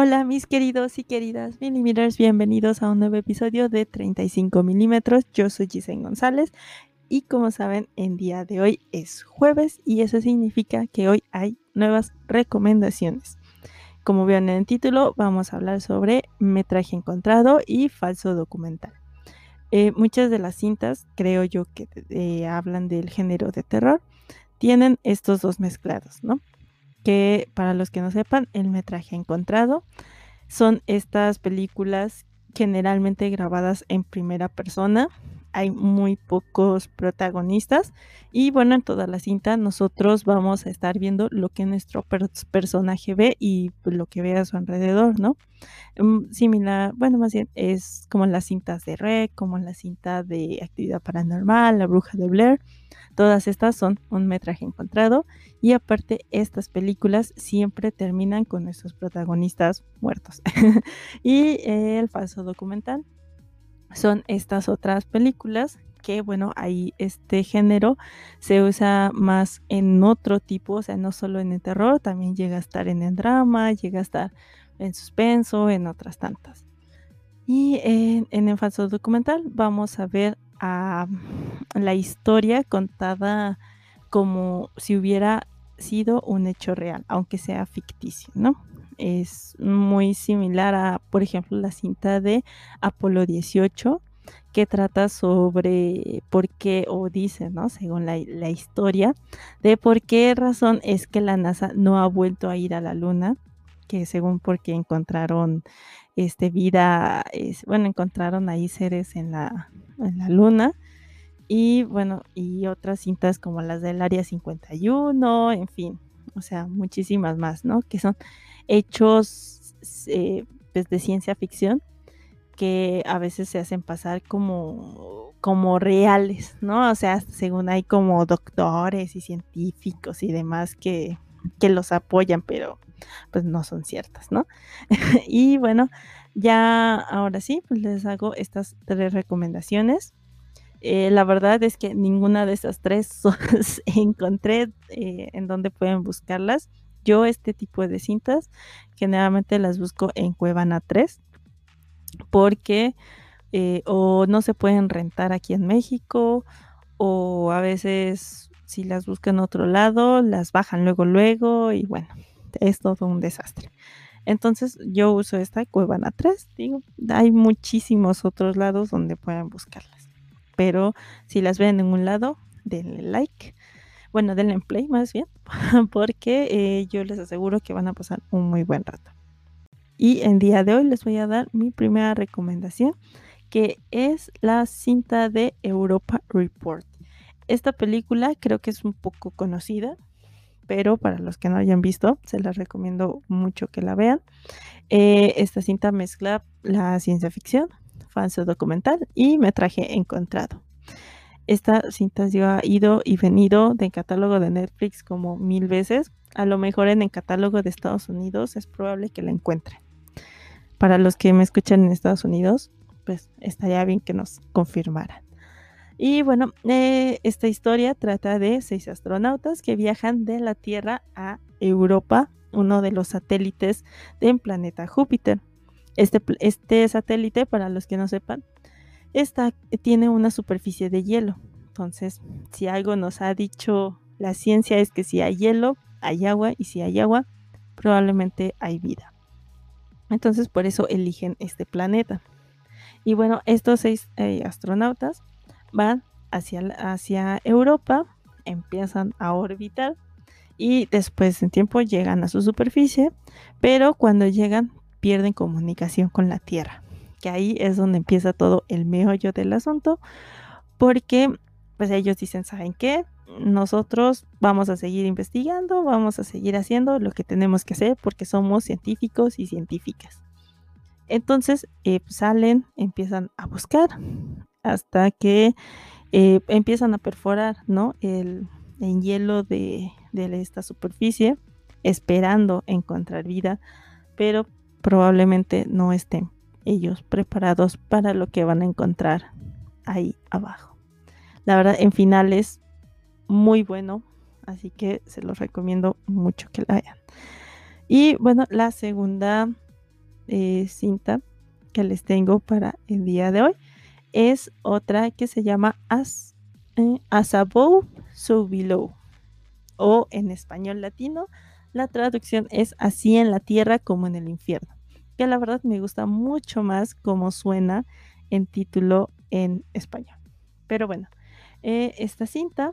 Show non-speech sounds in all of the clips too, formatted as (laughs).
Hola mis queridos y queridas millimeters, bienvenidos a un nuevo episodio de 35 milímetros. Yo soy Giselle González y como saben, en día de hoy es jueves y eso significa que hoy hay nuevas recomendaciones. Como vieron en el título, vamos a hablar sobre metraje encontrado y falso documental. Eh, muchas de las cintas, creo yo, que eh, hablan del género de terror, tienen estos dos mezclados, ¿no? Que para los que no sepan, el metraje encontrado son estas películas generalmente grabadas en primera persona, hay muy pocos protagonistas y bueno, en toda la cinta nosotros vamos a estar viendo lo que nuestro personaje ve y lo que ve a su alrededor, ¿no? Mm, similar, bueno, más bien es como las cintas de Rec, como la cinta de Actividad Paranormal, La Bruja de Blair, todas estas son un metraje encontrado y aparte estas películas siempre terminan con nuestros protagonistas muertos. (laughs) y el falso documental son estas otras películas que bueno, ahí este género se usa más en otro tipo, o sea, no solo en el terror, también llega a estar en el drama, llega a estar en suspenso, en otras tantas. Y en, el falso documental vamos a ver a la historia contada como si hubiera sido un hecho real, aunque sea ficticio, ¿no? es muy similar a, por ejemplo, la cinta de Apolo 18, que trata sobre por qué, o dice, ¿no? Según la, historia, de por qué razón es que la NASA no ha vuelto a ir a la Luna, que según porque encontraron este, vida, es, bueno, encontraron ahí seres en la, en la Luna. Y bueno, y otras cintas como las del Área 51, en fin, o sea, muchísimas más, ¿no? Que son hechos eh, pues, de ciencia ficción que a veces se hacen pasar como, como reales, ¿no? O sea, según hay como doctores y científicos y demás que, que los apoyan, pero pues no son ciertas, ¿no? (laughs) y bueno, ya ahora sí, pues les hago estas tres recomendaciones. Eh, la verdad es que ninguna de esas tres (laughs) encontré eh, en donde pueden buscarlas. Yo este tipo de cintas generalmente las busco en Cuevana 3 porque eh, o no se pueden rentar aquí en México o a veces si las buscan en otro lado las bajan luego luego y bueno, es todo un desastre. Entonces yo uso esta Cuevana 3, digo, hay muchísimos otros lados donde pueden buscarlas. Pero si las ven en un lado, denle like bueno, denle en play más bien, (laughs) porque eh, yo les aseguro que van a pasar un muy buen rato. Y en día de hoy les voy a dar mi primera recomendación, que es la cinta de Europa Report. Esta película creo que es un poco conocida, pero para los que no hayan visto, se las recomiendo mucho que la vean. Eh, esta cinta mezcla la ciencia ficción, falso documental y metraje encontrado. Esta cinta yo ha ido y venido del catálogo de Netflix como mil veces. A lo mejor en el catálogo de Estados Unidos es probable que la encuentre. Para los que me escuchan en Estados Unidos, pues estaría bien que nos confirmaran. Y bueno, eh, esta historia trata de seis astronautas que viajan de la Tierra a Europa, uno de los satélites del planeta Júpiter. Este, este satélite, para los que no sepan, esta tiene una superficie de hielo. Entonces, si algo nos ha dicho la ciencia es que si hay hielo, hay agua y si hay agua, probablemente hay vida. Entonces, por eso eligen este planeta. Y bueno, estos seis eh, astronautas van hacia, hacia Europa, empiezan a orbitar y después en tiempo llegan a su superficie, pero cuando llegan pierden comunicación con la Tierra que ahí es donde empieza todo el meollo del asunto, porque pues ellos dicen, ¿saben qué? Nosotros vamos a seguir investigando, vamos a seguir haciendo lo que tenemos que hacer porque somos científicos y científicas. Entonces eh, salen, empiezan a buscar hasta que eh, empiezan a perforar ¿no? el, el hielo de, de esta superficie, esperando encontrar vida, pero probablemente no estén ellos preparados para lo que van a encontrar ahí abajo. La verdad, en final es muy bueno, así que se los recomiendo mucho que la vean. Y bueno, la segunda eh, cinta que les tengo para el día de hoy es otra que se llama As, eh, As Above, So Below. O en español latino, la traducción es Así en la tierra como en el infierno. Que la verdad me gusta mucho más como suena en título en español. Pero bueno, eh, esta cinta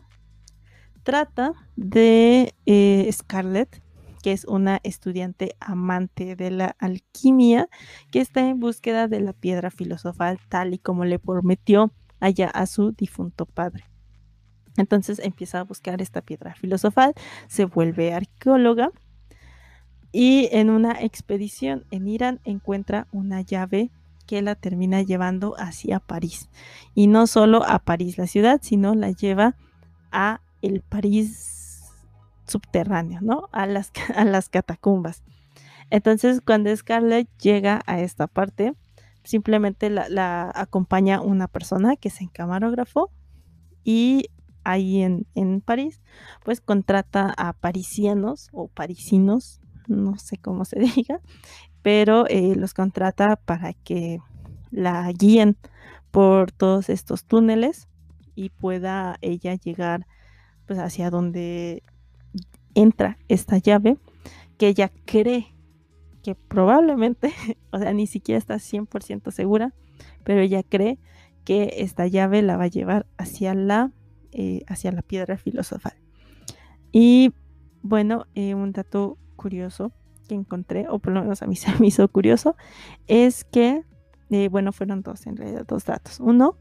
trata de eh, Scarlett, que es una estudiante amante de la alquimia, que está en búsqueda de la piedra filosofal tal y como le prometió allá a su difunto padre. Entonces empieza a buscar esta piedra filosofal, se vuelve arqueóloga y en una expedición en Irán encuentra una llave que la termina llevando hacia París. Y no solo a París la ciudad, sino la lleva a el París subterráneo, ¿no? A las, (laughs) a las catacumbas. Entonces, cuando Scarlett llega a esta parte, simplemente la, acompaña una persona que es en camarógrafo y ahí en, en, París, pues contrata a parisianos o parisinos, no sé cómo se (laughs) diga, pero eh, los contrata para que la guíen por todos estos túneles y pueda ella llegar pues hacia donde entra esta llave que ella cree que probablemente, (laughs) o sea, ni siquiera está 100% segura, pero ella cree que esta llave la va a llevar hacia la, eh, hacia la piedra filosofal. Y bueno, eh, un dato curioso que encontré, o por lo menos a mí (laughs) se me hizo curioso, es que, eh, bueno, fueron dos en realidad, dos datos. Uno,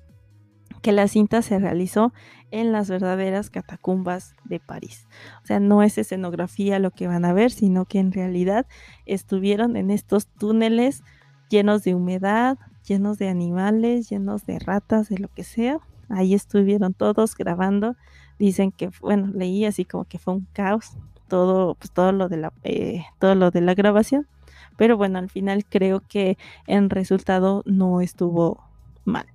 que la cinta se realizó en las verdaderas catacumbas de París. O sea, no es escenografía lo que van a ver, sino que en realidad estuvieron en estos túneles llenos de humedad, llenos de animales, llenos de ratas, de lo que sea. Ahí estuvieron todos grabando. Dicen que, bueno, leí así como que fue un caos todo, pues todo lo de la, eh, todo lo de la grabación. Pero bueno, al final creo que en resultado no estuvo mal.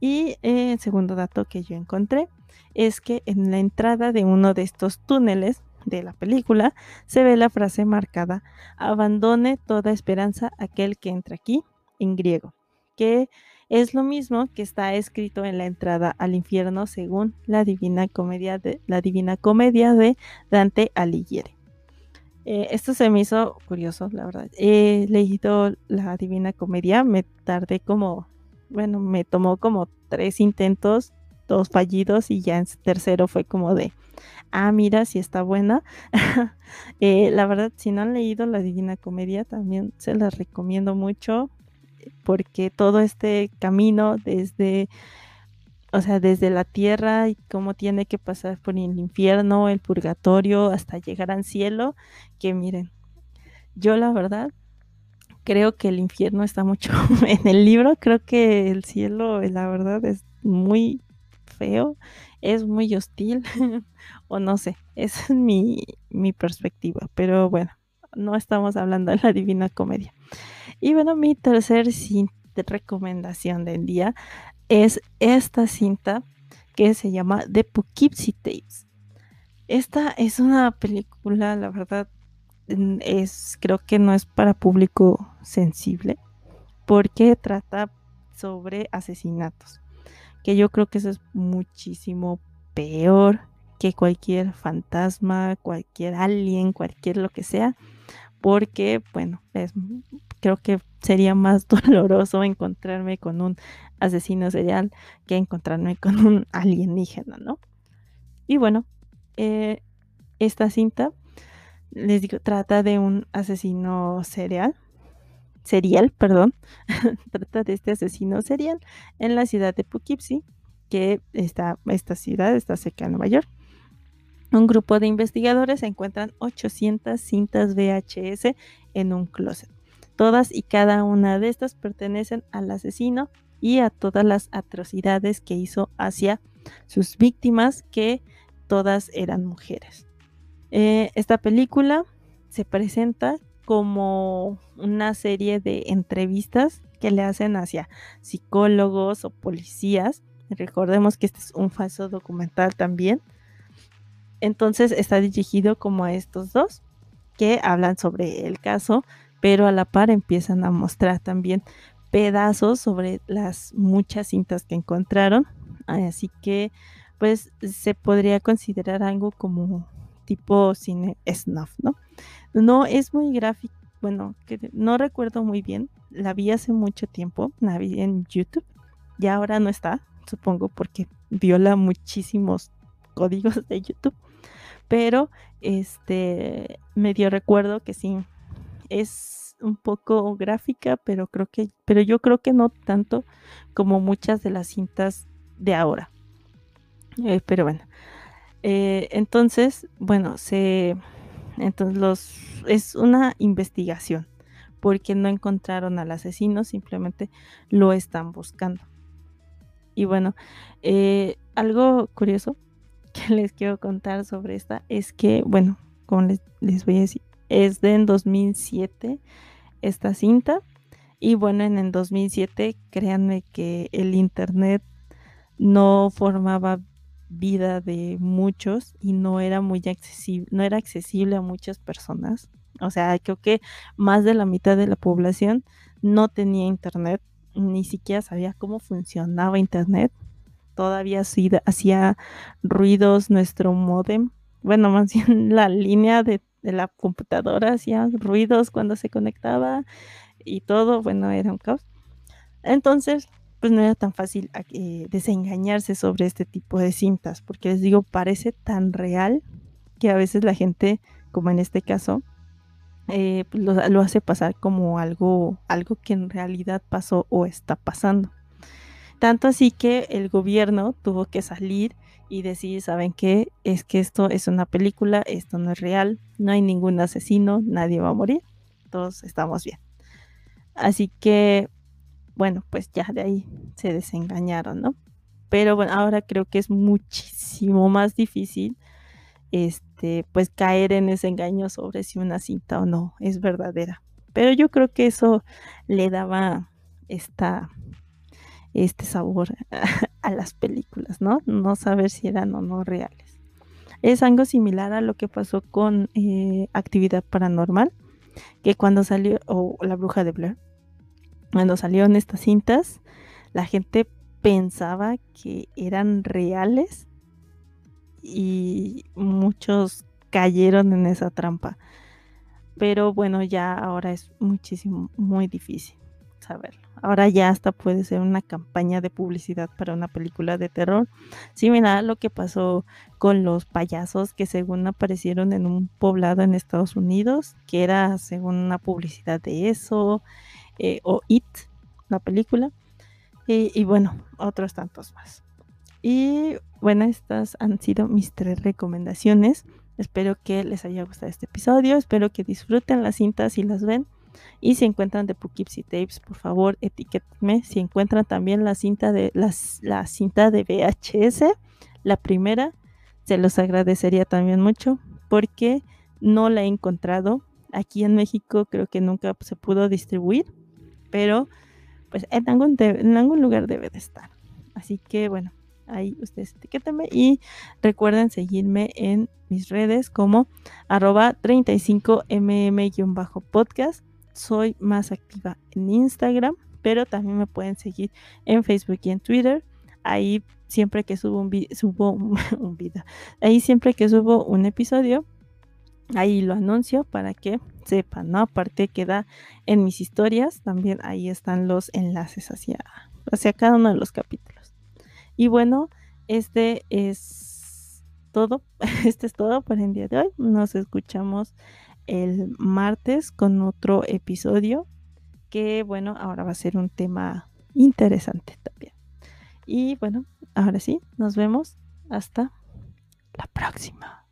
Y el eh, segundo dato que yo encontré es que en la entrada de uno de estos túneles de la película se ve la frase marcada, abandone toda esperanza aquel que entra aquí, en griego, que es lo mismo que está escrito en la entrada al infierno según la Divina Comedia de, Dante Alighieri. Eh, esto se me hizo curioso, la verdad. He leído la Divina Comedia, me tardé como bueno, me tomó como tres intentos, dos fallidos y ya en tercero fue como de, ah, mira, si está buena. (laughs) Eh, la verdad, si no han leído la Divina Comedia, también se las recomiendo mucho porque todo este camino desde, o sea, desde la tierra y cómo tiene que pasar por el infierno, el purgatorio, hasta llegar al cielo, que miren, yo la verdad creo que el infierno está mucho (laughs) en el libro. Creo que el cielo, la verdad, es muy feo, es muy hostil, (laughs) o no sé, esa es mi, mi perspectiva. Pero bueno, no estamos hablando de la Divina Comedia. Y bueno, mi tercer recomendación del día es esta cinta que se llama The Poughkeepsie Tapes. Esta es una película, la verdad, es creo que no es para público sensible porque trata sobre asesinatos que yo creo que eso es muchísimo peor que cualquier fantasma cualquier alien cualquier lo que sea porque bueno creo que sería más (laughs) doloroso encontrarme con un asesino serial que encontrarme con un (laughs) alienígena no y bueno eh, esta cinta les digo, trata de un asesino serial, serial, perdón, (laughs) trata de este asesino serial en la ciudad de Poughkeepsie, que está, esta ciudad está cerca de Nueva York. Un grupo de investigadores encuentran 800 cintas VHS en un closet. Todas y cada una de estas pertenecen al asesino y a todas las atrocidades que hizo hacia sus víctimas, que todas eran mujeres. Eh, esta película se presenta como una serie de entrevistas que le hacen hacia psicólogos o policías. Recordemos que este es un falso documental también. Entonces está dirigido como a estos dos que hablan sobre el caso pero a la par empiezan a mostrar también pedazos sobre las muchas cintas que encontraron. Así que pues se podría considerar algo como tipo cine snuff, ¿no? No es muy gráfico, bueno, no recuerdo muy bien, la vi hace mucho tiempo, la vi en YouTube, y ahora no está, supongo porque viola muchísimos códigos de YouTube, pero este medio recuerdo que sí es un poco gráfica, pero creo que pero yo creo que no tanto como muchas de las cintas de ahora. Eh, pero bueno, eh, entonces, bueno, se entonces los es una investigación porque no encontraron al asesino, simplemente lo están buscando. Y bueno, eh, algo curioso que les quiero contar sobre esta es que, bueno, como les, les voy a decir, es de en 2007 esta cinta. Y bueno, en el 2007, créanme que el Internet no formaba vida de muchos y no era muy accesible, no era accesible a muchas personas. O sea, creo que más de la mitad de la población no tenía internet, ni siquiera sabía cómo funcionaba internet. Todavía hacía ruidos nuestro modem. Bueno, más (laughs) bien la línea de, la computadora hacía ruidos cuando se conectaba y todo, bueno, era un caos. Entonces, pues no era tan fácil eh, desengañarse sobre este tipo de cintas, porque les digo, parece tan real que a veces la gente, como en este caso, eh, pues, lo, hace pasar como algo, algo que en realidad pasó o está pasando. Tanto así que el gobierno tuvo que salir y decir, ¿saben qué? Es que esto es una película, esto no es real, no hay ningún asesino, nadie va a morir, todos estamos bien. Así que bueno, pues ya de ahí se desengañaron, ¿no? Pero bueno, ahora creo que es muchísimo más difícil este pues caer en ese engaño sobre si una cinta o no es verdadera. Pero yo creo que eso le daba esta este sabor (laughs) a las películas, ¿no? No saber si eran o no reales. Es algo similar a lo que pasó con eh, Actividad Paranormal, que cuando salió, o La Bruja de Blair, cuando salieron estas cintas, la gente pensaba que eran reales y muchos cayeron en esa trampa. Pero bueno, ya ahora es muchísimo, muy difícil saberlo. Ahora ya hasta puede ser una campaña de publicidad para una película de terror. Similar a lo que pasó con los payasos que según aparecieron en un poblado en Estados Unidos, que era según una publicidad de eso. Eh, o It, la película, y, bueno, otros tantos más. Y bueno, estas han sido mis tres recomendaciones. Espero que les haya gustado este episodio, espero que disfruten las cintas y las ven. Y si encuentran de Poughkeepsie Tapes, por favor, etiquétenme. Si encuentran también la cinta de las, la cinta de VHS, la primera, se los agradecería también mucho porque no la he encontrado. Aquí en México creo que nunca se pudo distribuir pero pues en algún, en algún lugar debe de estar. Así que bueno, ahí ustedes etiquétenme y recuerden seguirme en mis redes como arroba 35mm-podcast. Soy más activa en Instagram, pero también me pueden seguir en Facebook y en Twitter. Ahí siempre que subo un, subo (laughs) un video, ahí siempre que subo un episodio, ahí lo anuncio para que sepan, ¿no? Aparte queda en mis historias, también ahí están los enlaces hacia, hacia cada uno de los capítulos. Y bueno, este es todo, (laughs) este es todo por el día de hoy. Nos escuchamos el martes con otro episodio que bueno, ahora va a ser un tema interesante también. Y bueno, ahora sí, nos vemos hasta la próxima.